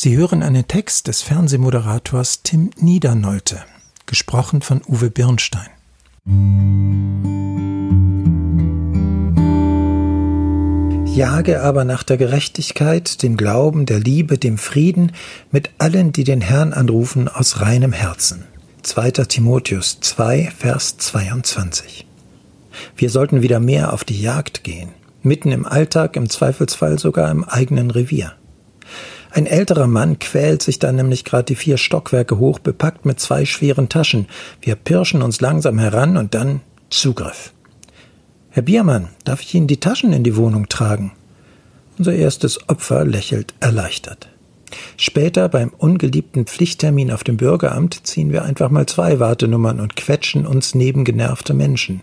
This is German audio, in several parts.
Sie hören einen Text des Fernsehmoderators Tim Niedernolte, gesprochen von Uwe Birnstein. Jage aber nach der Gerechtigkeit, dem Glauben, der Liebe, dem Frieden mit allen, die den Herrn anrufen, aus reinem Herzen. 2. Timotheus 2, Vers 22. Wir sollten wieder mehr auf die Jagd gehen, mitten im Alltag, im Zweifelsfall sogar im eigenen Revier. Ein älterer Mann quält sich dann nämlich gerade die vier Stockwerke hoch, bepackt mit zwei schweren Taschen. Wir pirschen uns langsam heran und dann Zugriff. Herr Biermann, darf ich Ihnen die Taschen in die Wohnung tragen? Unser erstes Opfer lächelt erleichtert. Später beim ungeliebten Pflichttermin auf dem Bürgeramt ziehen wir einfach mal zwei Wartenummern und quetschen uns neben genervte Menschen.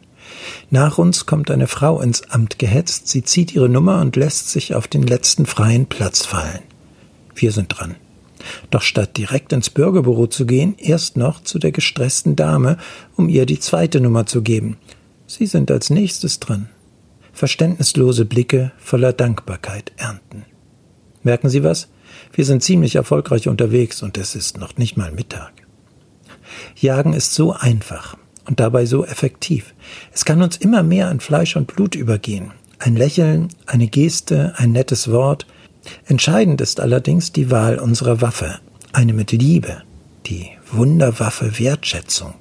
Nach uns kommt eine Frau ins Amt gehetzt, sie zieht ihre Nummer und lässt sich auf den letzten freien Platz fallen. Wir sind dran. Doch statt direkt ins Bürgerbüro zu gehen, erst noch zu der gestressten Dame, um ihr die zweite Nummer zu geben. Sie sind als nächstes dran. Verständnislose Blicke voller Dankbarkeit ernten. Merken Sie was? Wir sind ziemlich erfolgreich unterwegs und es ist noch nicht mal Mittag. Jagen ist so einfach und dabei so effektiv. Es kann uns immer mehr an Fleisch und Blut übergehen. Ein Lächeln, eine Geste, ein nettes Wort, Entscheidend ist allerdings die Wahl unserer Waffe, eine mit Liebe, die Wunderwaffe Wertschätzung.